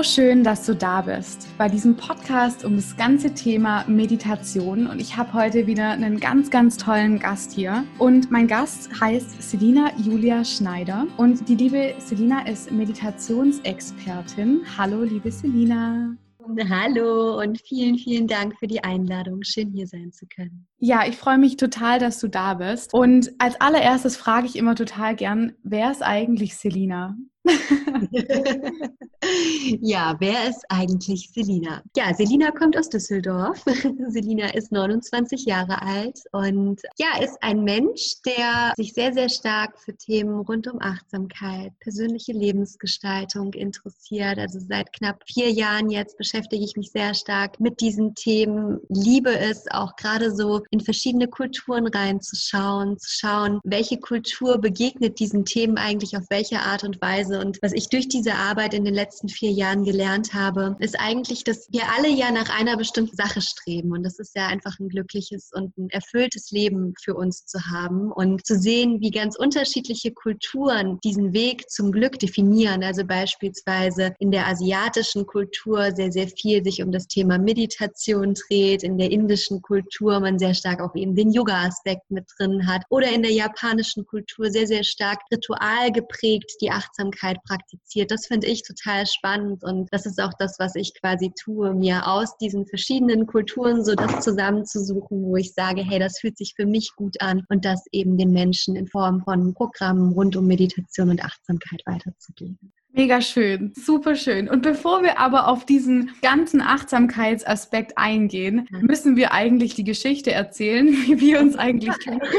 So schön, dass du da bist bei diesem Podcast um das ganze Thema Meditation. Und ich habe heute wieder einen ganz, ganz tollen Gast hier. Und mein Gast heißt Selina Julia Schneider. Und die liebe Selina ist Meditationsexpertin. Hallo, liebe Selina. Hallo und vielen, vielen Dank für die Einladung. Schön hier sein zu können. Ja, ich freue mich total, dass du da bist. Und als allererstes frage ich immer total gern, wer ist eigentlich Selina? ja, wer ist eigentlich Selina? Ja, Selina kommt aus Düsseldorf. Selina ist 29 Jahre alt und ja, ist ein Mensch, der sich sehr, sehr stark für Themen rund um Achtsamkeit, persönliche Lebensgestaltung interessiert. Also seit knapp vier Jahren jetzt beschäftige ich mich sehr stark mit diesen Themen. Liebe es auch gerade so in verschiedene Kulturen reinzuschauen, zu schauen, welche Kultur begegnet diesen Themen eigentlich auf welche Art und Weise Weise. Und was ich durch diese Arbeit in den letzten vier Jahren gelernt habe, ist eigentlich, dass wir alle ja nach einer bestimmten Sache streben. Und das ist ja einfach ein glückliches und ein erfülltes Leben für uns zu haben und zu sehen, wie ganz unterschiedliche Kulturen diesen Weg zum Glück definieren. Also beispielsweise in der asiatischen Kultur sehr, sehr viel sich um das Thema Meditation dreht, in der indischen Kultur man sehr stark auch eben den Yoga-Aspekt mit drin hat oder in der japanischen Kultur sehr, sehr stark ritual geprägt die Achtsamkeit Achtsamkeit praktiziert. Das finde ich total spannend und das ist auch das, was ich quasi tue, mir aus diesen verschiedenen Kulturen so das zusammenzusuchen, wo ich sage, hey, das fühlt sich für mich gut an und das eben den Menschen in Form von Programmen rund um Meditation und Achtsamkeit weiterzugeben. Mega schön, super schön. Und bevor wir aber auf diesen ganzen Achtsamkeitsaspekt eingehen, müssen wir eigentlich die Geschichte erzählen, wie wir uns eigentlich kennen.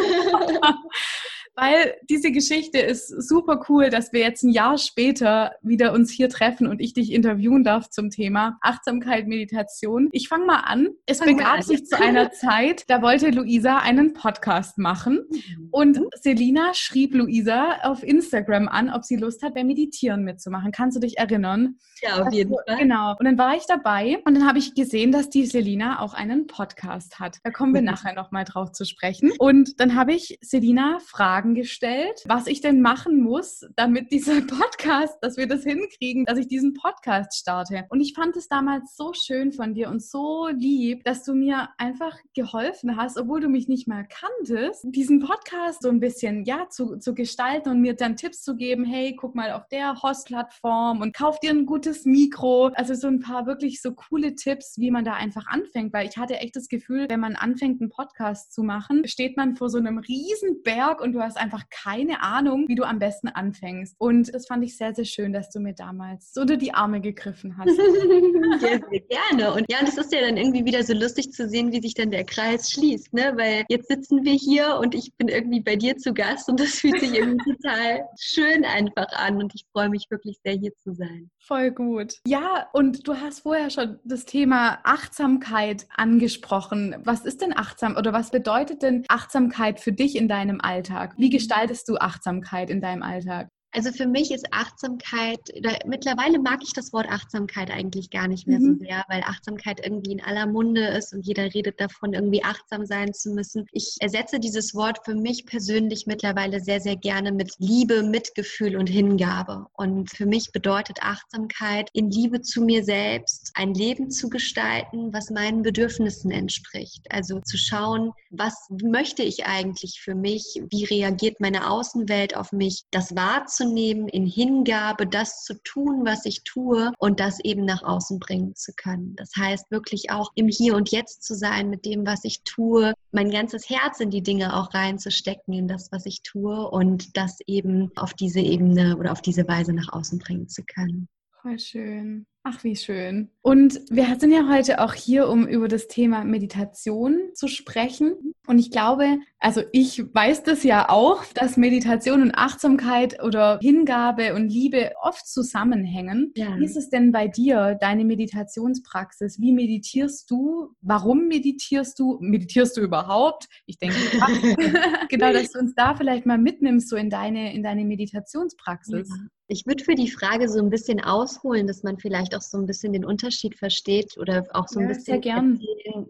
weil diese Geschichte ist super cool, dass wir jetzt ein Jahr später wieder uns hier treffen und ich dich interviewen darf zum Thema Achtsamkeit, Meditation. Ich fange mal an. Es Fang begab sich zu einer Zeit, da wollte Luisa einen Podcast machen mhm. und Selina schrieb Luisa auf Instagram an, ob sie Lust hat, beim Meditieren mitzumachen. Kannst du dich erinnern? Ja, auf jeden Fall. Genau. Und dann war ich dabei und dann habe ich gesehen, dass die Selina auch einen Podcast hat. Da kommen wir mhm. nachher nochmal drauf zu sprechen. Und dann habe ich Selina Fragen Fragen gestellt, was ich denn machen muss, damit dieser Podcast, dass wir das hinkriegen, dass ich diesen Podcast starte. Und ich fand es damals so schön von dir und so lieb, dass du mir einfach geholfen hast, obwohl du mich nicht mal kanntest, diesen Podcast so ein bisschen, ja, zu, zu gestalten und mir dann Tipps zu geben, hey, guck mal auf der Host-Plattform und kauf dir ein gutes Mikro. Also so ein paar wirklich so coole Tipps, wie man da einfach anfängt, weil ich hatte echt das Gefühl, wenn man anfängt, einen Podcast zu machen, steht man vor so einem riesen Berg und du hast einfach keine Ahnung, wie du am besten anfängst. Und das fand ich sehr, sehr schön, dass du mir damals so die Arme gegriffen hast. ja, sehr gerne. Und ja, und es ist ja dann irgendwie wieder so lustig zu sehen, wie sich dann der Kreis schließt, ne? Weil jetzt sitzen wir hier und ich bin irgendwie bei dir zu Gast und das fühlt sich irgendwie total schön einfach an und ich freue mich wirklich sehr, hier zu sein. Voll gut. Ja, und du hast vorher schon das Thema Achtsamkeit angesprochen. Was ist denn achtsam oder was bedeutet denn Achtsamkeit für dich in deinem Alltag? Wie gestaltest du Achtsamkeit in deinem Alltag? Also für mich ist Achtsamkeit, mittlerweile mag ich das Wort Achtsamkeit eigentlich gar nicht mehr mhm. so sehr, weil Achtsamkeit irgendwie in aller Munde ist und jeder redet davon, irgendwie achtsam sein zu müssen. Ich ersetze dieses Wort für mich persönlich mittlerweile sehr, sehr gerne mit Liebe, Mitgefühl und Hingabe. Und für mich bedeutet Achtsamkeit, in Liebe zu mir selbst ein Leben zu gestalten, was meinen Bedürfnissen entspricht. Also zu schauen, was möchte ich eigentlich für mich? Wie reagiert meine Außenwelt auf mich? Das wahrzunehmen wahrzunehmen, in Hingabe das zu tun, was ich tue und das eben nach außen bringen zu können. Das heißt wirklich auch im Hier und Jetzt zu sein mit dem, was ich tue, mein ganzes Herz in die Dinge auch reinzustecken, in das, was ich tue und das eben auf diese Ebene oder auf diese Weise nach außen bringen zu können. Voll schön. Ach, wie schön. Und wir sind ja heute auch hier, um über das Thema Meditation zu sprechen. Und ich glaube, also ich weiß das ja auch, dass Meditation und Achtsamkeit oder Hingabe und Liebe oft zusammenhängen. Ja. Wie ist es denn bei dir, deine Meditationspraxis? Wie meditierst du? Warum meditierst du? Meditierst du überhaupt? Ich denke, genau, dass du uns da vielleicht mal mitnimmst, so in deine, in deine Meditationspraxis. Ja. Ich würde für die Frage so ein bisschen ausholen, dass man vielleicht auch so ein bisschen den Unterschied versteht oder auch so ein ja, bisschen erzählen,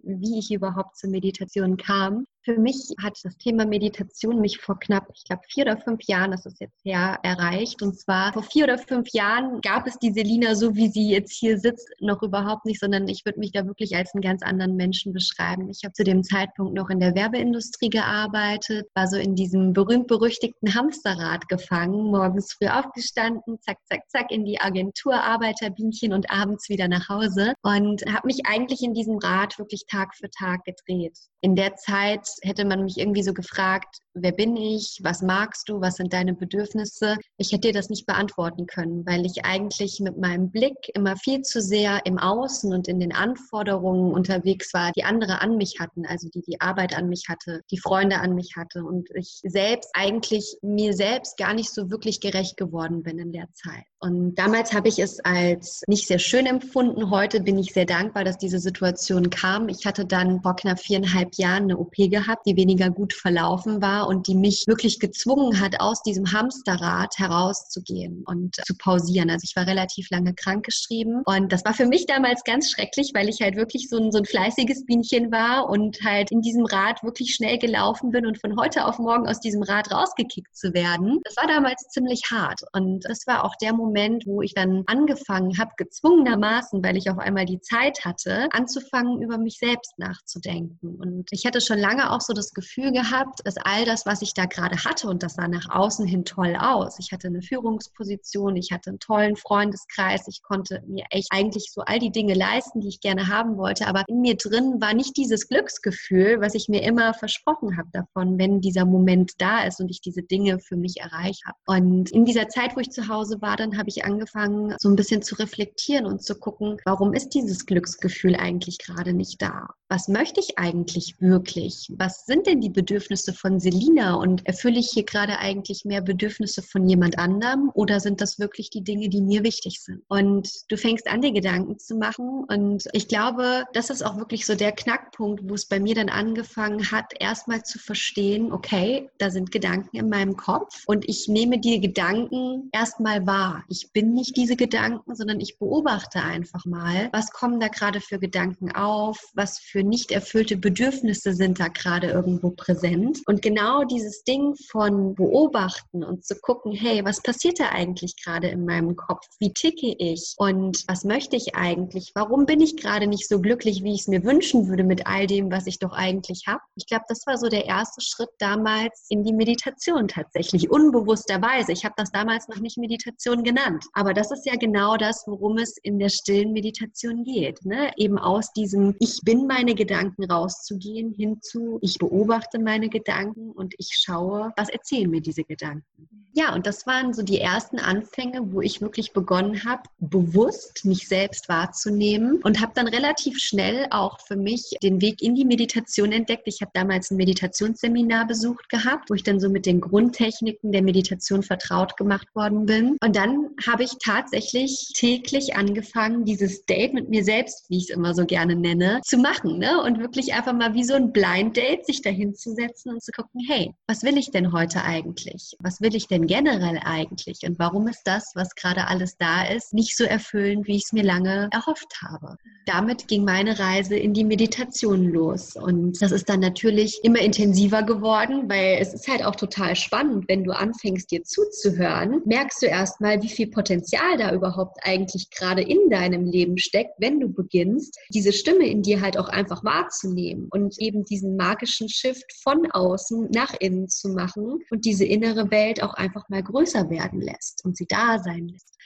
wie ich überhaupt zur Meditation kam. Für mich hat das Thema Meditation mich vor knapp, ich glaube, vier oder fünf Jahren, das ist jetzt her, erreicht. Und zwar vor vier oder fünf Jahren gab es die Selina, so wie sie jetzt hier sitzt, noch überhaupt nicht, sondern ich würde mich da wirklich als einen ganz anderen Menschen beschreiben. Ich habe zu dem Zeitpunkt noch in der Werbeindustrie gearbeitet, war so in diesem berühmt-berüchtigten Hamsterrad gefangen, morgens früh aufgestanden, zack, zack, zack, in die Agentur, Arbeiterbienchen und abends wieder nach Hause und habe mich eigentlich in diesem Rad wirklich Tag für Tag gedreht. In der Zeit hätte man mich irgendwie so gefragt, wer bin ich, was magst du, was sind deine Bedürfnisse? Ich hätte dir das nicht beantworten können, weil ich eigentlich mit meinem Blick immer viel zu sehr im Außen und in den Anforderungen unterwegs war, die andere an mich hatten, also die die Arbeit an mich hatte, die Freunde an mich hatte und ich selbst eigentlich mir selbst gar nicht so wirklich gerecht geworden bin in der Zeit. Und damals habe ich es als nicht sehr schön empfunden. Heute bin ich sehr dankbar, dass diese Situation kam. Ich hatte dann vor knapp viereinhalb Jahren eine OP gehabt, die weniger gut verlaufen war und die mich wirklich gezwungen hat, aus diesem Hamsterrad herauszugehen und zu pausieren. Also ich war relativ lange krankgeschrieben und das war für mich damals ganz schrecklich, weil ich halt wirklich so ein, so ein fleißiges Bienchen war und halt in diesem Rad wirklich schnell gelaufen bin und von heute auf morgen aus diesem Rad rausgekickt zu werden. Das war damals ziemlich hart und das war auch der Moment, wo ich dann angefangen habe, gezwungenermaßen, weil ich auf einmal die Zeit hatte, anzufangen, über mich selbst nachzudenken. Und ich hatte schon lange auch so das Gefühl gehabt, dass all das, was ich da gerade hatte, und das sah nach außen hin toll aus. Ich hatte eine Führungsposition, ich hatte einen tollen Freundeskreis, ich konnte mir echt eigentlich so all die Dinge leisten, die ich gerne haben wollte. Aber in mir drin war nicht dieses Glücksgefühl, was ich mir immer versprochen habe davon, wenn dieser Moment da ist und ich diese Dinge für mich erreicht habe. Und in dieser Zeit, wo ich zu Hause war, dann habe ich angefangen, so ein bisschen zu reflektieren und zu gucken, warum ist dieses Glücksgefühl eigentlich gerade nicht da? Was möchte ich eigentlich wirklich? Was sind denn die Bedürfnisse von Selina? Und erfülle ich hier gerade eigentlich mehr Bedürfnisse von jemand anderem oder sind das wirklich die Dinge, die mir wichtig sind? Und du fängst an, dir Gedanken zu machen. Und ich glaube, das ist auch wirklich so der Knackpunkt, wo es bei mir dann angefangen hat, erstmal zu verstehen, okay, da sind Gedanken in meinem Kopf und ich nehme die Gedanken erstmal wahr ich bin nicht diese Gedanken, sondern ich beobachte einfach mal, was kommen da gerade für Gedanken auf, was für nicht erfüllte Bedürfnisse sind da gerade irgendwo präsent. Und genau dieses Ding von beobachten und zu gucken, hey, was passiert da eigentlich gerade in meinem Kopf? Wie ticke ich? Und was möchte ich eigentlich? Warum bin ich gerade nicht so glücklich, wie ich es mir wünschen würde mit all dem, was ich doch eigentlich habe? Ich glaube, das war so der erste Schritt damals in die Meditation tatsächlich, unbewussterweise. Ich habe das damals noch nicht Meditation genannt. Aber das ist ja genau das, worum es in der stillen Meditation geht. Ne? Eben aus diesem Ich bin meine Gedanken rauszugehen hinzu, ich beobachte meine Gedanken und ich schaue, was erzählen mir diese Gedanken. Ja, und das waren so die ersten Anfänge, wo ich wirklich begonnen habe, bewusst mich selbst wahrzunehmen und habe dann relativ schnell auch für mich den Weg in die Meditation entdeckt. Ich habe damals ein Meditationsseminar besucht gehabt, wo ich dann so mit den Grundtechniken der Meditation vertraut gemacht worden bin. Und dann habe ich tatsächlich täglich angefangen, dieses Date mit mir selbst, wie ich es immer so gerne nenne, zu machen. Ne? Und wirklich einfach mal wie so ein Blind Date sich dahin zu setzen und zu gucken, hey, was will ich denn heute eigentlich? Was will ich denn generell eigentlich? Und warum ist das, was gerade alles da ist, nicht so erfüllend, wie ich es mir lange erhofft habe? Damit ging meine Reise in die Meditation los. Und das ist dann natürlich immer intensiver geworden, weil es ist halt auch total spannend, wenn du anfängst, dir zuzuhören, merkst du erstmal, wie viel Potenzial da überhaupt eigentlich gerade in deinem Leben steckt, wenn du beginnst, diese Stimme in dir halt auch einfach wahrzunehmen und eben diesen magischen Shift von außen nach innen zu machen und diese innere Welt auch einfach mal größer werden lässt und sie da sein lässt.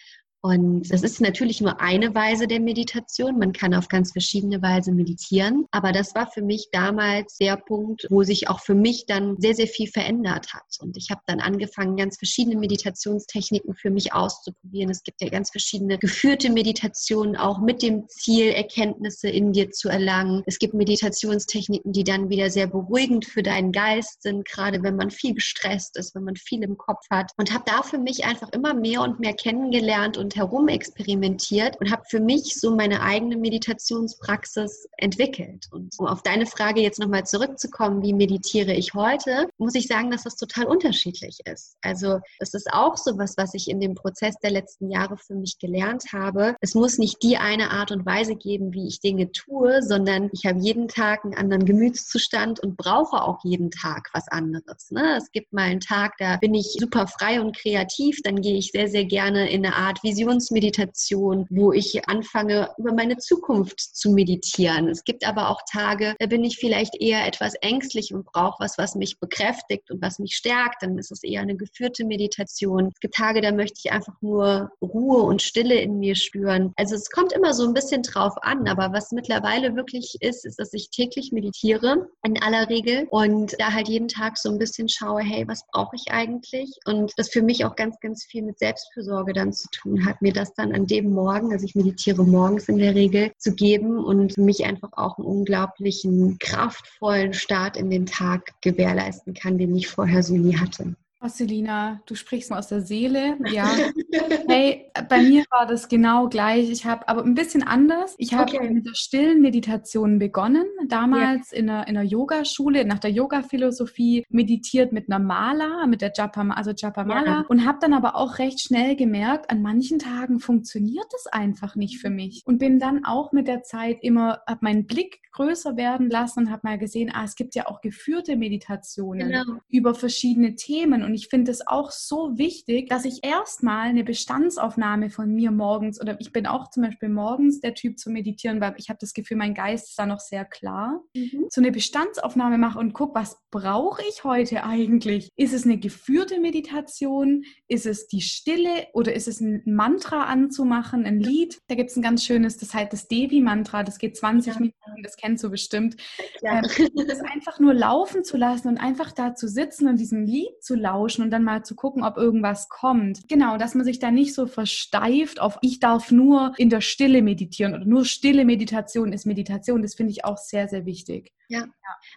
Und das ist natürlich nur eine Weise der Meditation. Man kann auf ganz verschiedene Weise meditieren. Aber das war für mich damals der Punkt, wo sich auch für mich dann sehr, sehr viel verändert hat. Und ich habe dann angefangen, ganz verschiedene Meditationstechniken für mich auszuprobieren. Es gibt ja ganz verschiedene geführte Meditationen, auch mit dem Ziel, Erkenntnisse in dir zu erlangen. Es gibt Meditationstechniken, die dann wieder sehr beruhigend für deinen Geist sind, gerade wenn man viel gestresst ist, wenn man viel im Kopf hat. Und habe da für mich einfach immer mehr und mehr kennengelernt und damit herum experimentiert und habe für mich so meine eigene Meditationspraxis entwickelt. Und um auf deine Frage jetzt nochmal zurückzukommen, wie meditiere ich heute, muss ich sagen, dass das total unterschiedlich ist. Also das ist auch so was, ich in dem Prozess der letzten Jahre für mich gelernt habe. Es muss nicht die eine Art und Weise geben, wie ich Dinge tue, sondern ich habe jeden Tag einen anderen Gemütszustand und brauche auch jeden Tag was anderes. Ne? Es gibt mal einen Tag, da bin ich super frei und kreativ, dann gehe ich sehr, sehr gerne in eine Art Visionsmeditation, wo ich anfange, über meine Zukunft zu meditieren. Es gibt aber auch Tage, da bin ich vielleicht eher etwas ängstlich und brauche was, was mich bekräftigt und was mich stärkt. Dann ist es eher eine geführte Meditation. Es gibt Tage, da möchte ich einfach nur Ruhe und Stille in mir spüren. Also es kommt immer so ein bisschen drauf an, aber was mittlerweile wirklich ist, ist, dass ich täglich meditiere, in aller Regel, und da halt jeden Tag so ein bisschen schaue, hey, was brauche ich eigentlich? Und das für mich auch ganz, ganz viel mit Selbstfürsorge dann zu tun hat, mir das dann an dem Morgen, also ich meditiere morgens in der Regel, zu geben und mich einfach auch einen unglaublichen, kraftvollen Start in den Tag gewährleisten kann, den ich vorher so nie hatte. Oh, Selina, du sprichst mir aus der Seele. Ja. hey, bei mir war das genau gleich. Ich habe aber ein bisschen anders. Ich habe okay. mit der stillen Meditation begonnen. Damals ja. in einer, in einer Yogaschule, nach der Yoga-Philosophie meditiert mit einer Mala, mit der Japa, also Japa Mala. Ja. Und habe dann aber auch recht schnell gemerkt, an manchen Tagen funktioniert das einfach nicht für mich. Und bin dann auch mit der Zeit immer, habe meinen Blick größer werden lassen und habe mal gesehen, ah, es gibt ja auch geführte Meditationen genau. über verschiedene Themen. Und ich finde es auch so wichtig, dass ich erstmal eine Bestandsaufnahme von mir morgens oder ich bin auch zum Beispiel morgens der Typ zu meditieren, weil ich habe das Gefühl, mein Geist ist da noch sehr klar. Mhm. So eine Bestandsaufnahme mache und gucke, was brauche ich heute eigentlich? Ist es eine geführte Meditation? Ist es die Stille oder ist es ein Mantra anzumachen, ein Lied? Da gibt es ein ganz schönes, das heißt das Devi-Mantra, das geht 20 ja. Minuten, das kennst du bestimmt. Ja. Ähm, das einfach nur laufen zu lassen und einfach da zu sitzen und diesem Lied zu lauschen und dann mal zu gucken, ob irgendwas kommt. Genau, dass man sich da nicht so versteift auf, ich darf nur in der Stille meditieren oder nur stille Meditation ist Meditation. Das finde ich auch sehr, sehr wichtig. Ja,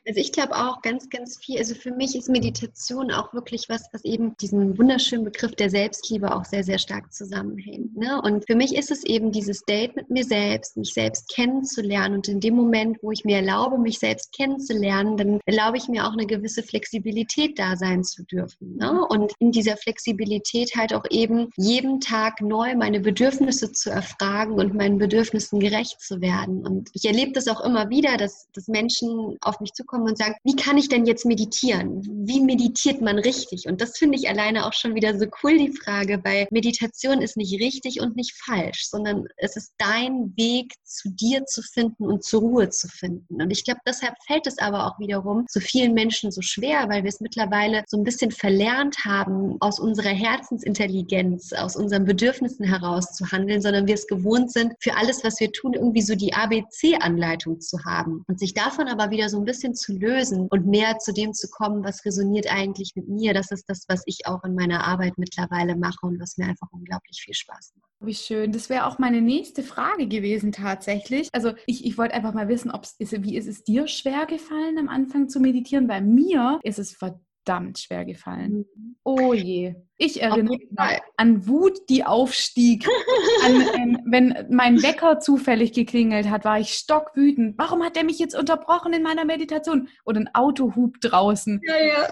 also ich glaube auch ganz, ganz viel. Also für mich ist Meditation auch wirklich was, was eben diesen wunderschönen Begriff der Selbstliebe auch sehr, sehr stark zusammenhängt. Ne? Und für mich ist es eben dieses Date mit mir selbst, mich selbst kennenzulernen. Und in dem Moment, wo ich mir erlaube, mich selbst kennenzulernen, dann erlaube ich mir auch eine gewisse Flexibilität da sein zu dürfen. Ne? Mhm. Und in dieser Flexibilität halt auch eben jeden Tag neu meine Bedürfnisse zu erfragen und meinen Bedürfnissen gerecht zu werden. Und ich erlebe das auch immer wieder, dass, dass Menschen auf mich zukommen und sagen, wie kann ich denn jetzt meditieren? Wie meditiert man richtig? Und das finde ich alleine auch schon wieder so cool, die Frage, weil Meditation ist nicht richtig und nicht falsch, sondern es ist dein Weg, zu dir zu finden und zur Ruhe zu finden. Und ich glaube, deshalb fällt es aber auch wiederum so vielen Menschen so schwer, weil wir es mittlerweile so ein bisschen verlernt haben, aus unserer Herzensintelligenz, aus unseren Bedürfnissen heraus zu handeln, sondern wir es gewohnt sind, für alles, was wir tun, irgendwie so die ABC-Anleitung zu haben und sich davon aber wieder so ein bisschen zu lösen und mehr zu dem zu kommen, was resoniert eigentlich mit mir. Das ist das, was ich auch in meiner Arbeit mittlerweile mache und was mir einfach unglaublich viel Spaß macht. Wie schön. Das wäre auch meine nächste Frage gewesen tatsächlich. Also ich, ich wollte einfach mal wissen, ob's, ist, wie ist es dir schwer gefallen am Anfang zu meditieren? Bei mir ist es verdammt verdammt schwer gefallen. Mhm. Oh je. Ich erinnere mich an Wut, die aufstieg. an, ähm, wenn mein Wecker zufällig geklingelt hat, war ich stockwütend. Warum hat der mich jetzt unterbrochen in meiner Meditation? Oder ein Auto hupt draußen. Ja, ja.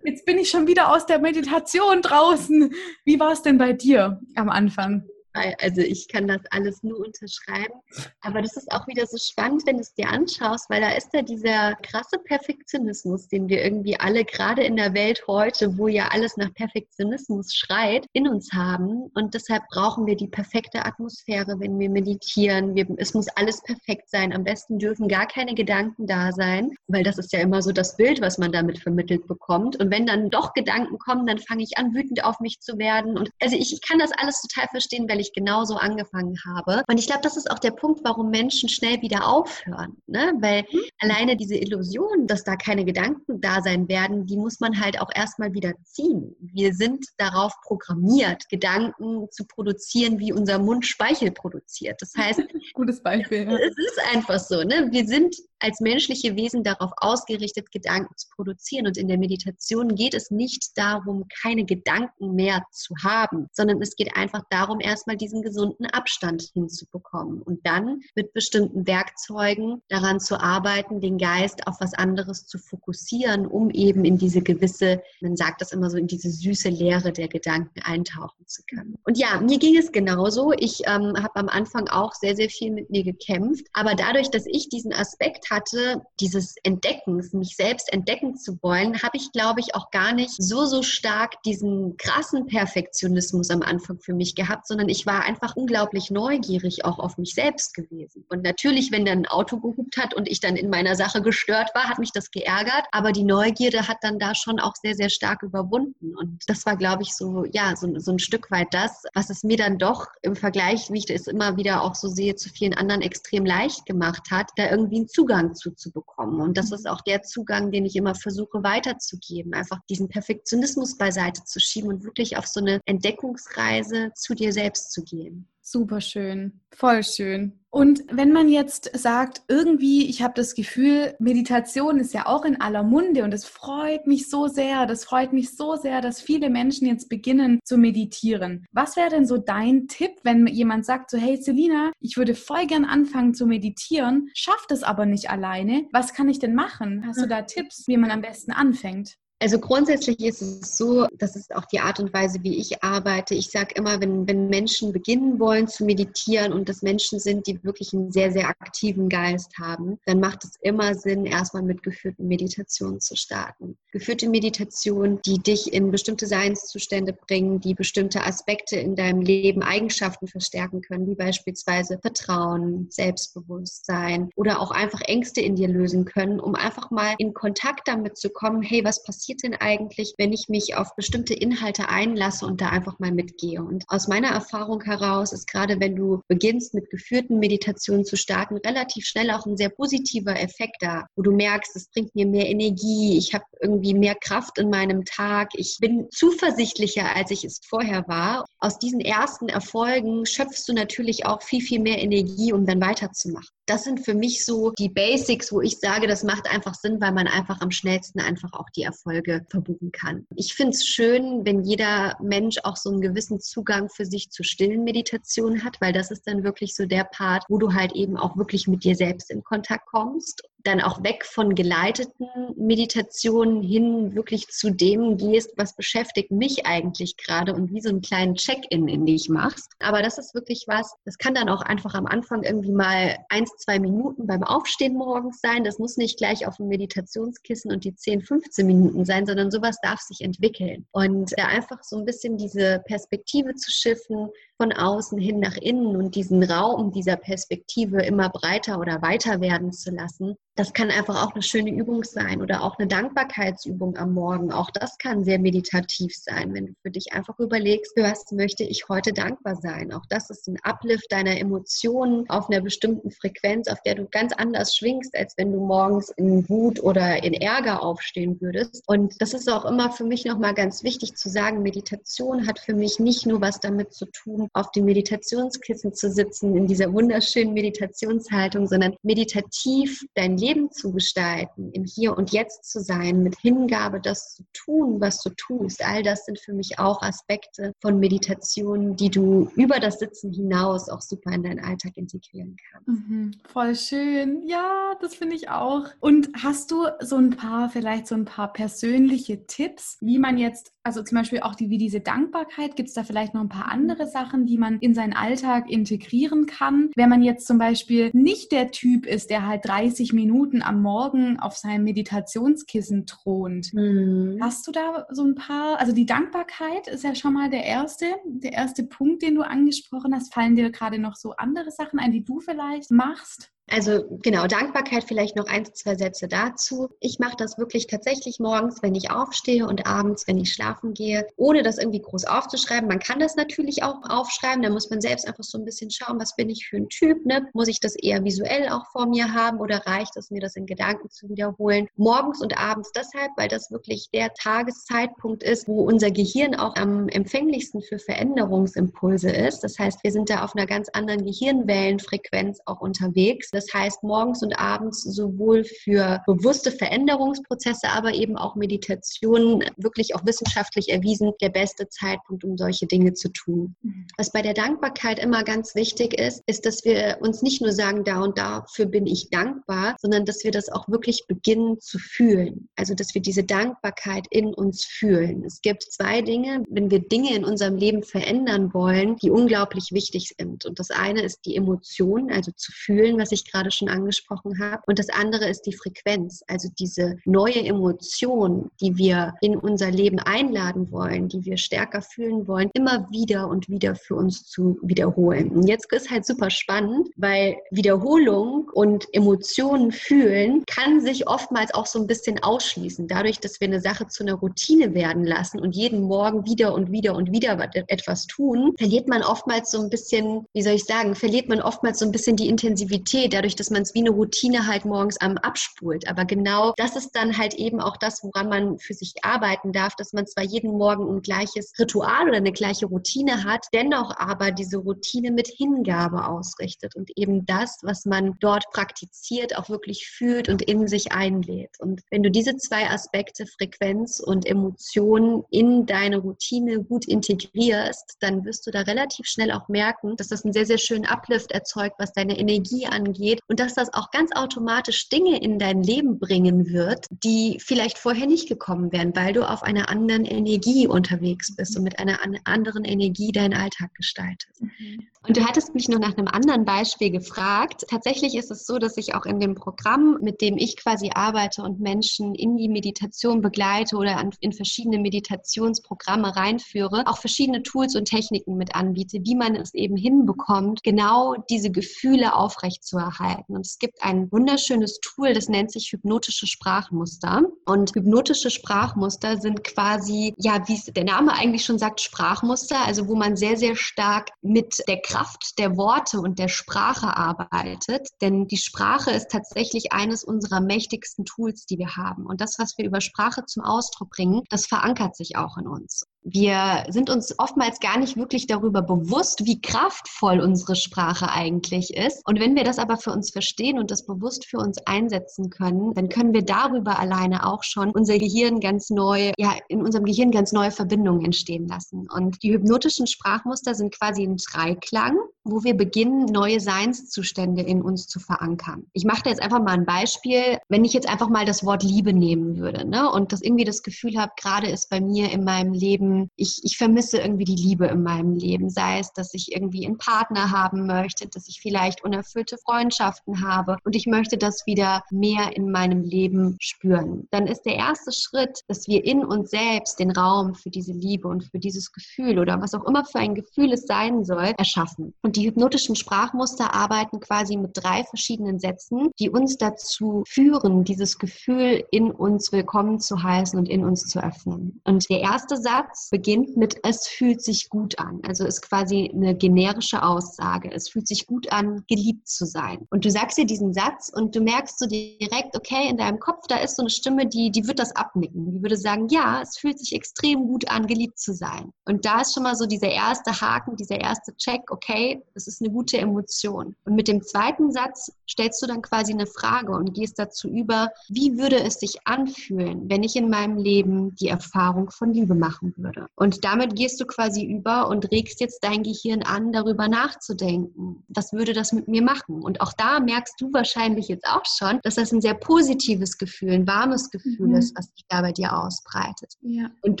Jetzt bin ich schon wieder aus der Meditation draußen. Wie war es denn bei dir am Anfang? Also ich kann das alles nur unterschreiben. Aber das ist auch wieder so spannend, wenn du es dir anschaust, weil da ist ja dieser krasse Perfektionismus, den wir irgendwie alle gerade in der Welt heute, wo ja alles nach Perfektionismus schreit, in uns haben. Und deshalb brauchen wir die perfekte Atmosphäre, wenn wir meditieren. Wir, es muss alles perfekt sein. Am besten dürfen gar keine Gedanken da sein, weil das ist ja immer so das Bild, was man damit vermittelt bekommt. Und wenn dann doch Gedanken kommen, dann fange ich an, wütend auf mich zu werden. Und also ich, ich kann das alles total verstehen, weil ich ich genauso angefangen habe. Und ich glaube, das ist auch der Punkt, warum Menschen schnell wieder aufhören. Ne? Weil mhm. alleine diese Illusion, dass da keine Gedanken da sein werden, die muss man halt auch erstmal wieder ziehen. Wir sind darauf programmiert, Gedanken zu produzieren, wie unser Mund Speichel produziert. Das heißt, gutes Beispiel. Ja. Es ist einfach so. Ne? Wir sind als menschliche Wesen darauf ausgerichtet, Gedanken zu produzieren. Und in der Meditation geht es nicht darum, keine Gedanken mehr zu haben, sondern es geht einfach darum, erstmal diesen gesunden Abstand hinzubekommen und dann mit bestimmten Werkzeugen daran zu arbeiten, den Geist auf was anderes zu fokussieren, um eben in diese gewisse, man sagt das immer so, in diese süße Leere der Gedanken eintauchen zu können. Und ja, mir ging es genauso. Ich ähm, habe am Anfang auch sehr, sehr viel mit mir gekämpft. Aber dadurch, dass ich diesen Aspekt hatte, dieses Entdeckens, mich selbst entdecken zu wollen, habe ich, glaube ich, auch gar nicht so, so stark diesen krassen Perfektionismus am Anfang für mich gehabt, sondern ich war einfach unglaublich neugierig auch auf mich selbst gewesen. Und natürlich, wenn dann ein Auto gehupt hat und ich dann in meiner Sache gestört war, hat mich das geärgert. Aber die Neugierde hat dann da schon auch sehr, sehr stark überwunden. Und das war, glaube ich, so, ja, so, so ein Stück weit das, was es mir dann doch im Vergleich, wie ich es immer wieder auch so sehe, zu vielen anderen extrem leicht gemacht hat, da irgendwie einen Zugang zu, zu bekommen. Und das ist auch der Zugang, den ich immer versuche weiterzugeben, einfach diesen Perfektionismus beiseite zu schieben und wirklich auf so eine Entdeckungsreise zu dir selbst zu gehen. Super schön, voll schön. Und wenn man jetzt sagt, irgendwie, ich habe das Gefühl, Meditation ist ja auch in aller Munde und es freut mich so sehr, das freut mich so sehr, dass viele Menschen jetzt beginnen zu meditieren. Was wäre denn so dein Tipp, wenn jemand sagt so, hey Selina, ich würde voll gern anfangen zu meditieren, schafft es aber nicht alleine. Was kann ich denn machen? Hast du da Tipps, wie man am besten anfängt? Also grundsätzlich ist es so, das ist auch die Art und Weise, wie ich arbeite. Ich sage immer, wenn, wenn Menschen beginnen wollen zu meditieren und das Menschen sind, die wirklich einen sehr, sehr aktiven Geist haben, dann macht es immer Sinn, erstmal mit geführten Meditationen zu starten. Geführte Meditationen, die dich in bestimmte Seinszustände bringen, die bestimmte Aspekte in deinem Leben, Eigenschaften verstärken können, wie beispielsweise Vertrauen, Selbstbewusstsein oder auch einfach Ängste in dir lösen können, um einfach mal in Kontakt damit zu kommen, hey, was passiert passiert denn eigentlich, wenn ich mich auf bestimmte Inhalte einlasse und da einfach mal mitgehe? Und aus meiner Erfahrung heraus ist gerade, wenn du beginnst mit geführten Meditationen zu starten, relativ schnell auch ein sehr positiver Effekt da, wo du merkst, es bringt mir mehr Energie, ich habe irgendwie mehr Kraft in meinem Tag, ich bin zuversichtlicher, als ich es vorher war. Aus diesen ersten Erfolgen schöpfst du natürlich auch viel, viel mehr Energie, um dann weiterzumachen das sind für mich so die Basics, wo ich sage, das macht einfach Sinn, weil man einfach am schnellsten einfach auch die Erfolge verbuchen kann. Ich finde es schön, wenn jeder Mensch auch so einen gewissen Zugang für sich zu stillen Meditationen hat, weil das ist dann wirklich so der Part, wo du halt eben auch wirklich mit dir selbst in Kontakt kommst dann auch weg von geleiteten Meditationen hin wirklich zu dem gehst, was beschäftigt mich eigentlich gerade und wie so einen kleinen Check-in in dich machst. Aber das ist wirklich was, das kann dann auch einfach am Anfang irgendwie mal eins, zwei Minuten beim Aufstehen morgens sein. Das muss nicht gleich auf dem Meditationskissen und die 10, 15 Minuten sein, sondern sowas darf sich entwickeln. Und da einfach so ein bisschen diese Perspektive zu schiffen, von außen hin nach innen und diesen Raum dieser Perspektive immer breiter oder weiter werden zu lassen. Das kann einfach auch eine schöne Übung sein oder auch eine Dankbarkeitsübung am Morgen. Auch das kann sehr meditativ sein, wenn du für dich einfach überlegst, für was möchte ich heute dankbar sein. Auch das ist ein Uplift deiner Emotionen auf einer bestimmten Frequenz, auf der du ganz anders schwingst, als wenn du morgens in Wut oder in Ärger aufstehen würdest. Und das ist auch immer für mich nochmal ganz wichtig zu sagen, Meditation hat für mich nicht nur was damit zu tun, auf dem Meditationskissen zu sitzen, in dieser wunderschönen Meditationshaltung, sondern meditativ dein Leben zu gestalten, im Hier und Jetzt zu sein, mit Hingabe das zu tun, was du tust. All das sind für mich auch Aspekte von Meditation, die du über das Sitzen hinaus auch super in deinen Alltag integrieren kannst. Mhm, voll schön. Ja, das finde ich auch. Und hast du so ein paar, vielleicht so ein paar persönliche Tipps, wie man jetzt, also zum Beispiel auch die, wie diese Dankbarkeit, gibt es da vielleicht noch ein paar andere Sachen? Sachen, die man in seinen Alltag integrieren kann. Wenn man jetzt zum Beispiel nicht der Typ ist, der halt 30 Minuten am Morgen auf seinem Meditationskissen thront, mhm. hast du da so ein paar, also die Dankbarkeit ist ja schon mal der erste, der erste Punkt, den du angesprochen hast. Fallen dir gerade noch so andere Sachen ein, die du vielleicht machst? Also genau, Dankbarkeit vielleicht noch ein, zwei Sätze dazu. Ich mache das wirklich tatsächlich morgens, wenn ich aufstehe und abends, wenn ich schlafen gehe, ohne das irgendwie groß aufzuschreiben. Man kann das natürlich auch aufschreiben, da muss man selbst einfach so ein bisschen schauen, was bin ich für ein Typ, ne? Muss ich das eher visuell auch vor mir haben oder reicht es mir, das in Gedanken zu wiederholen? Morgens und abends deshalb, weil das wirklich der Tageszeitpunkt ist, wo unser Gehirn auch am empfänglichsten für Veränderungsimpulse ist. Das heißt, wir sind da auf einer ganz anderen Gehirnwellenfrequenz auch unterwegs Das heißt, morgens und abends sowohl für bewusste Veränderungsprozesse, aber eben auch Meditation wirklich auch wissenschaftlich erwiesen der beste Zeitpunkt, um solche Dinge zu tun. Mhm. Was bei der Dankbarkeit immer ganz wichtig ist, ist, dass wir uns nicht nur sagen, da und dafür bin ich dankbar, sondern dass wir das auch wirklich beginnen zu fühlen. Also, dass wir diese Dankbarkeit in uns fühlen. Es gibt zwei Dinge, wenn wir Dinge in unserem Leben verändern wollen, die unglaublich wichtig sind. Und das eine ist die Emotion, also zu fühlen, was ich gerade schon angesprochen habe. Und das andere ist die Frequenz, also diese neue Emotion, die wir in unser Leben einladen wollen, die wir stärker fühlen wollen, immer wieder und wieder für uns zu wiederholen. Und jetzt ist halt super spannend, weil Wiederholung und Emotionen fühlen kann sich oftmals auch so ein bisschen ausschließen. Dadurch, dass wir eine Sache zu einer Routine werden lassen und jeden Morgen wieder und wieder und wieder etwas tun, verliert man oftmals so ein bisschen, wie soll ich sagen, verliert man oftmals so ein bisschen die Intensivität, dadurch, dass man es wie eine Routine halt morgens am abspult. Aber genau das ist dann halt eben auch das, woran man für sich arbeiten darf, dass man zwar jeden Morgen ein gleiches Ritual oder eine gleiche Routine hat, dennoch aber diese Routine mit Hingabe ausrichtet und eben das, was man dort praktiziert, auch wirklich fühlt und in sich einlädt. Und wenn du diese zwei Aspekte, Frequenz und Emotionen, in deine Routine gut integrierst, dann wirst du da relativ schnell auch merken, dass das einen sehr, sehr schönen Uplift erzeugt, was deine Energie angeht und dass das auch ganz automatisch Dinge in dein Leben bringen wird, die vielleicht vorher nicht gekommen wären, weil du auf einer anderen Energie unterwegs bist und mit einer anderen Energie deinen Alltag gestaltest. Mhm. Und du hattest mich noch nach einem anderen Beispiel gefragt. Tatsächlich ist es so, dass ich auch in dem Programm, mit dem ich quasi arbeite und Menschen in die Meditation begleite oder in verschiedene Meditationsprogramme reinführe, auch verschiedene Tools und Techniken mit anbiete, wie man es eben hinbekommt, genau diese Gefühle aufrechtzuerhalten. Und es gibt ein wunderschönes Tool, das nennt sich hypnotische Sprachmuster. Und hypnotische Sprachmuster sind quasi, ja, wie der Name eigentlich schon sagt, Sprachmuster, also wo man sehr, sehr stark mit der Kraft der Worte und der Sprache arbeitet. Denn die Sprache ist tatsächlich eines unserer mächtigsten Tools, die wir haben. Und das, was wir über Sprache zum Ausdruck bringen, das verankert sich auch in uns wir sind uns oftmals gar nicht wirklich darüber bewusst, wie kraftvoll unsere Sprache eigentlich ist. Und wenn wir das aber für uns verstehen und das bewusst für uns einsetzen können, dann können wir darüber alleine auch schon unser Gehirn ganz neu, ja, in unserem Gehirn ganz neue Verbindungen entstehen lassen. Und die hypnotischen Sprachmuster sind quasi ein Dreiklang, wo wir beginnen, neue Seinszustände in uns zu verankern. Ich mache da jetzt einfach mal ein Beispiel. Wenn ich jetzt einfach mal das Wort Liebe nehmen würde ne, und das irgendwie das Gefühl habe, gerade ist bei mir in meinem Leben ich, ich vermisse irgendwie die Liebe in meinem Leben. Sei es, dass ich irgendwie einen Partner haben möchte, dass ich vielleicht unerfüllte Freundschaften habe und ich möchte das wieder mehr in meinem Leben spüren. Dann ist der erste Schritt, dass wir in uns selbst den Raum für diese Liebe und für dieses Gefühl oder was auch immer für ein Gefühl es sein soll, erschaffen. Und die hypnotischen Sprachmuster arbeiten quasi mit drei verschiedenen Sätzen, die uns dazu führen, dieses Gefühl in uns willkommen zu heißen und in uns zu öffnen. Und der erste Satz beginnt mit es fühlt sich gut an. Also ist quasi eine generische Aussage. Es fühlt sich gut an, geliebt zu sein. Und du sagst dir diesen Satz und du merkst so direkt, okay, in deinem Kopf, da ist so eine Stimme, die, die wird das abnicken. Die würde sagen, ja, es fühlt sich extrem gut an, geliebt zu sein. Und da ist schon mal so dieser erste Haken, dieser erste Check, okay, das ist eine gute Emotion. Und mit dem zweiten Satz stellst du dann quasi eine Frage und gehst dazu über, wie würde es sich anfühlen, wenn ich in meinem Leben die Erfahrung von Liebe machen würde würde. Und damit gehst du quasi über und regst jetzt dein Gehirn an, darüber nachzudenken. Was würde das mit mir machen? Und auch da merkst du wahrscheinlich jetzt auch schon, dass das ein sehr positives Gefühl, ein warmes Gefühl mhm. ist, was sich da bei dir ausbreitet. Ja. Und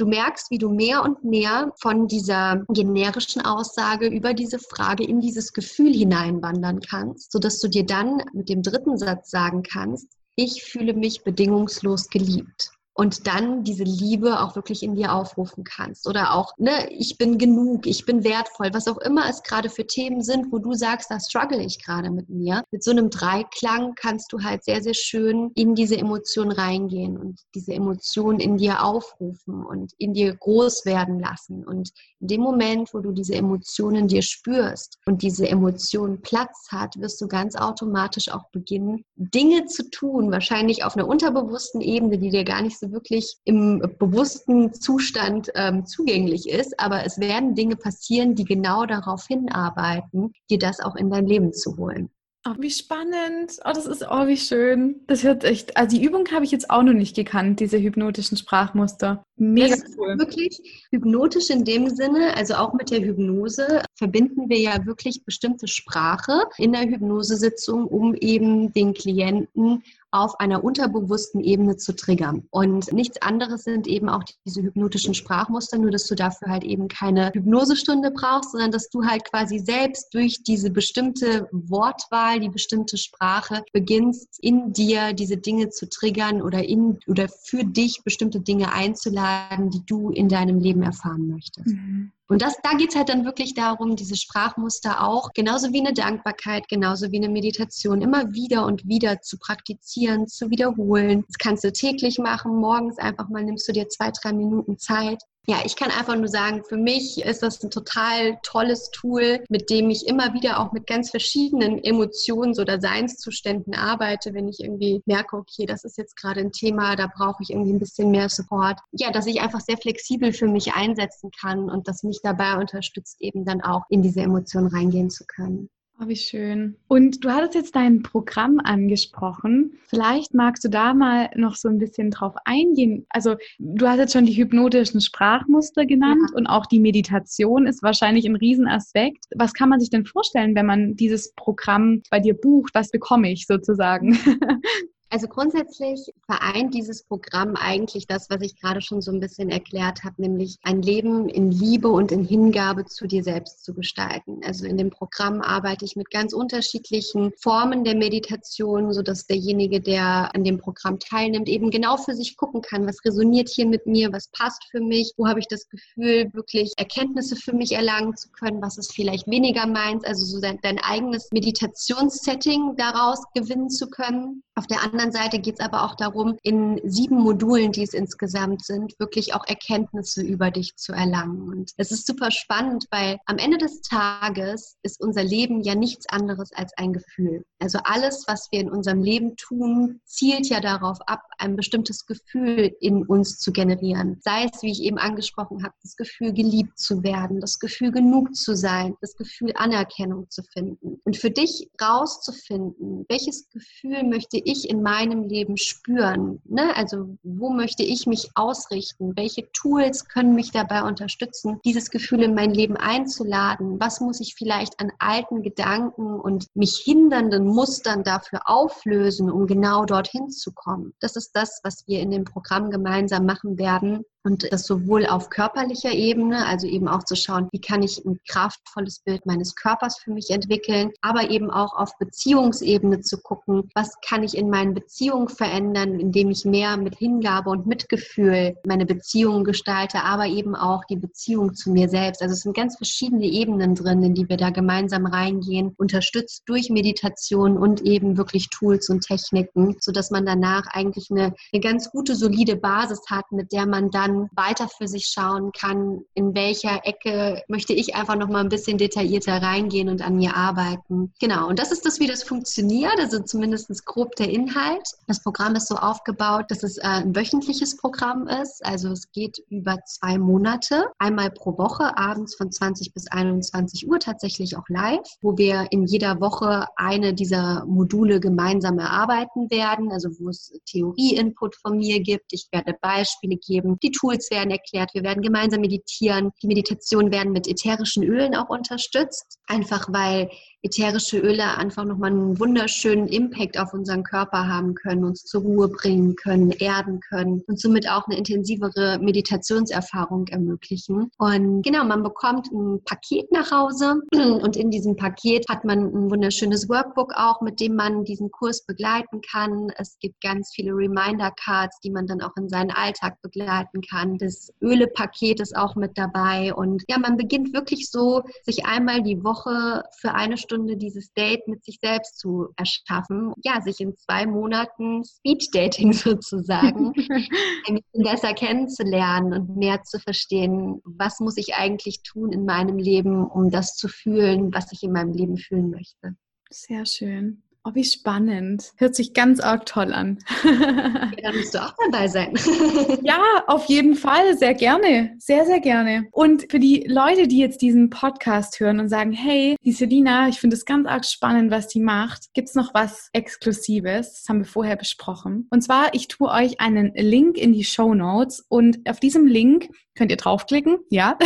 du merkst, wie du mehr und mehr von dieser generischen Aussage über diese Frage in dieses Gefühl hineinwandern kannst, sodass du dir dann mit dem dritten Satz sagen kannst, ich fühle mich bedingungslos geliebt und dann diese Liebe auch wirklich in dir aufrufen kannst. Oder auch, ne, ich bin genug, ich bin wertvoll, was auch immer es gerade für Themen sind, wo du sagst, da struggle ich gerade mit mir. Mit so einem Dreiklang kannst du halt sehr, sehr schön in diese Emotion reingehen und diese Emotion in dir aufrufen und in dir groß werden lassen. Und in dem Moment, wo du diese Emotionen dir spürst und diese Emotion Platz hat, wirst du ganz automatisch auch beginnen, Dinge zu tun, wahrscheinlich auf einer unterbewussten Ebene, die dir gar nicht wirklich im bewussten Zustand ähm, zugänglich ist. Aber es werden Dinge passieren, die genau darauf hinarbeiten, dir das auch in dein Leben zu holen. Oh, wie spannend. Oh, das ist, oh, wie schön. Das hört echt, also die Übung habe ich jetzt auch noch nicht gekannt, diese hypnotischen Sprachmuster. Mega cool. Wirklich hypnotisch in dem Sinne, also auch mit der Hypnose verbinden wir ja wirklich bestimmte Sprache in der Hypnosesitzung, um eben den Klienten auf einer unterbewussten Ebene zu triggern. Und nichts anderes sind eben auch diese hypnotischen Sprachmuster, nur dass du dafür halt eben keine Hypnosestunde brauchst, sondern dass du halt quasi selbst durch diese bestimmte Wortwahl, die bestimmte Sprache beginnst, in dir diese Dinge zu triggern oder in oder für dich bestimmte Dinge einzuladen, die du in deinem Leben erfahren möchtest. Mhm. Und das, da geht es halt dann wirklich darum, diese Sprachmuster auch, genauso wie eine Dankbarkeit, genauso wie eine Meditation, immer wieder und wieder zu praktizieren, zu wiederholen. Das kannst du täglich machen, morgens einfach mal nimmst du dir zwei, drei Minuten Zeit ja, ich kann einfach nur sagen, für mich ist das ein total tolles Tool, mit dem ich immer wieder auch mit ganz verschiedenen Emotionen oder Seinszuständen arbeite, wenn ich irgendwie merke, okay, das ist jetzt gerade ein Thema, da brauche ich irgendwie ein bisschen mehr Support. Ja, dass ich einfach sehr flexibel für mich einsetzen kann und das mich dabei unterstützt, eben dann auch in diese Emotionen reingehen zu können. Oh, wie schön. Und du hattest jetzt dein Programm angesprochen. Vielleicht magst du da mal noch so ein bisschen drauf eingehen. Also du hast jetzt schon die hypnotischen Sprachmuster genannt ja. und auch die Meditation ist wahrscheinlich ein Riesenaspekt. Was kann man sich denn vorstellen, wenn man dieses Programm bei dir bucht? Was bekomme ich sozusagen? Also grundsätzlich vereint dieses Programm eigentlich das, was ich gerade schon so ein bisschen erklärt habe, nämlich ein Leben in Liebe und in Hingabe zu dir selbst zu gestalten. Also in dem Programm arbeite ich mit ganz unterschiedlichen Formen der Meditation, sodass derjenige, der an dem Programm teilnimmt, eben genau für sich gucken kann, was resoniert hier mit mir, was passt für mich, wo habe ich das Gefühl, wirklich Erkenntnisse für mich erlangen zu können, was ist vielleicht weniger meins, also so dein, dein eigenes Meditationssetting daraus gewinnen zu können. Auf der anderen Seite geht es aber auch darum, in sieben Modulen, die es insgesamt sind, wirklich auch Erkenntnisse über dich zu erlangen. Und es ist super spannend, weil am Ende des Tages ist unser Leben ja nichts anderes als ein Gefühl. Also alles, was wir in unserem Leben tun, zielt ja darauf ab, ein bestimmtes Gefühl in uns zu generieren. Sei es, wie ich eben angesprochen habe, das Gefühl, geliebt zu werden, das Gefühl, genug zu sein, das Gefühl, Anerkennung zu finden. Und für dich rauszufinden, welches Gefühl möchte ich in meinem Leben spüren? Ne? Also wo möchte ich mich ausrichten? Welche Tools können mich dabei unterstützen, dieses Gefühl in mein Leben einzuladen? Was muss ich vielleicht an alten Gedanken und mich hindernden Mustern dafür auflösen, um genau dorthin zu kommen? Das ist das, was wir in dem Programm gemeinsam machen werden. Und das sowohl auf körperlicher Ebene, also eben auch zu schauen, wie kann ich ein kraftvolles Bild meines Körpers für mich entwickeln, aber eben auch auf Beziehungsebene zu gucken, was kann ich in meinen Beziehungen verändern, indem ich mehr mit Hingabe und Mitgefühl meine Beziehungen gestalte, aber eben auch die Beziehung zu mir selbst. Also es sind ganz verschiedene Ebenen drin, in die wir da gemeinsam reingehen, unterstützt durch Meditation und eben wirklich Tools und Techniken, sodass man danach eigentlich eine, eine ganz gute, solide Basis hat, mit der man dann dann weiter für sich schauen kann, in welcher Ecke möchte ich einfach noch mal ein bisschen detaillierter reingehen und an mir arbeiten. Genau, und das ist das, wie das funktioniert, also zumindest grob der Inhalt. Das Programm ist so aufgebaut, dass es äh, ein wöchentliches Programm ist, also es geht über zwei Monate, einmal pro Woche, abends von 20 bis 21 Uhr, tatsächlich auch live, wo wir in jeder Woche eine dieser Module gemeinsam erarbeiten werden, also wo es Theorie-Input von mir gibt. Ich werde Beispiele geben, die Tools werden erklärt, wir werden gemeinsam meditieren. Die Meditationen werden mit ätherischen Ölen auch unterstützt, einfach weil ätherische Öle einfach nochmal einen wunderschönen Impact auf unseren Körper haben können, uns zur Ruhe bringen können, erden können und somit auch eine intensivere Meditationserfahrung ermöglichen. Und genau, man bekommt ein Paket nach Hause und in diesem Paket hat man ein wunderschönes Workbook auch, mit dem man diesen Kurs begleiten kann. Es gibt ganz viele Reminder-Cards, die man dann auch in seinen Alltag begleiten kann. Das Öle-Paket ist auch mit dabei und ja, man beginnt wirklich so, sich einmal die Woche für eine Stunde dieses Date mit sich selbst zu erschaffen. Ja, sich in zwei Monaten Speed-Dating sozusagen ein bisschen besser kennenzulernen und mehr zu verstehen, was muss ich eigentlich tun in meinem Leben, um das zu fühlen, was ich in meinem Leben fühlen möchte. Sehr schön. Oh, wie spannend. Hört sich ganz arg toll an. ja, da musst du auch dabei sein. ja, auf jeden Fall. Sehr gerne. Sehr, sehr gerne. Und für die Leute, die jetzt diesen Podcast hören und sagen, hey, die Selina, ich finde es ganz arg spannend, was die macht, gibt es noch was Exklusives? Das haben wir vorher besprochen. Und zwar, ich tue euch einen Link in die Show Notes und auf diesem Link könnt ihr draufklicken, ja.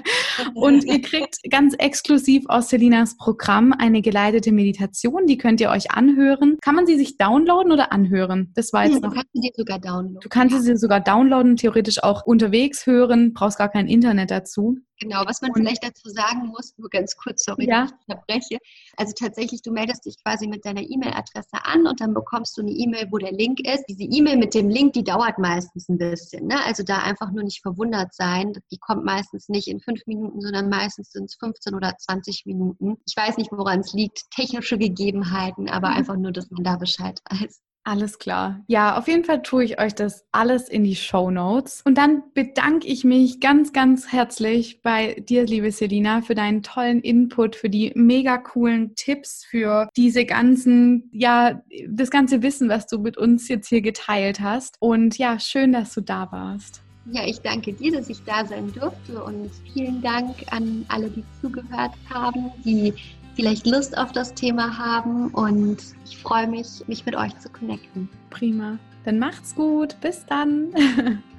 und ihr kriegt ganz exklusiv aus Selinas Programm eine geleitete Meditation, die könnt ihr euch anhören. Kann man sie sich downloaden oder anhören? Das war jetzt hm, noch. Du kannst sie dir sogar downloaden. Du kannst sie sogar downloaden, theoretisch auch unterwegs hören, brauchst gar kein Internet dazu. Genau, was man und, vielleicht dazu sagen muss, nur ganz kurz, sorry, ja. ich unterbreche. Also tatsächlich, du meldest dich quasi mit deiner E-Mail-Adresse an und dann bekommst du eine E-Mail, wo der Link ist. Diese E-Mail mit dem Link, die dauert meistens ein bisschen. Ne? Also da einfach nur nicht verwundert sein. Die kommt meistens nicht in fünf Minuten, sondern meistens sind es 15 oder 20 Minuten. Ich weiß nicht, woran es liegt, technische Gegebenheiten, aber mhm. einfach nur, dass man da Bescheid weiß. Alles klar. Ja, auf jeden Fall tue ich euch das alles in die Show Notes. Und dann bedanke ich mich ganz, ganz herzlich bei dir, liebe Selina, für deinen tollen Input, für die mega coolen Tipps, für diese ganzen, ja, das ganze Wissen, was du mit uns jetzt hier geteilt hast. Und ja, schön, dass du da warst. Ja, ich danke dir, dass ich da sein durfte und vielen Dank an alle, die zugehört haben, die vielleicht Lust auf das Thema haben und ich freue mich, mich mit euch zu connecten. Prima. Dann macht's gut. Bis dann.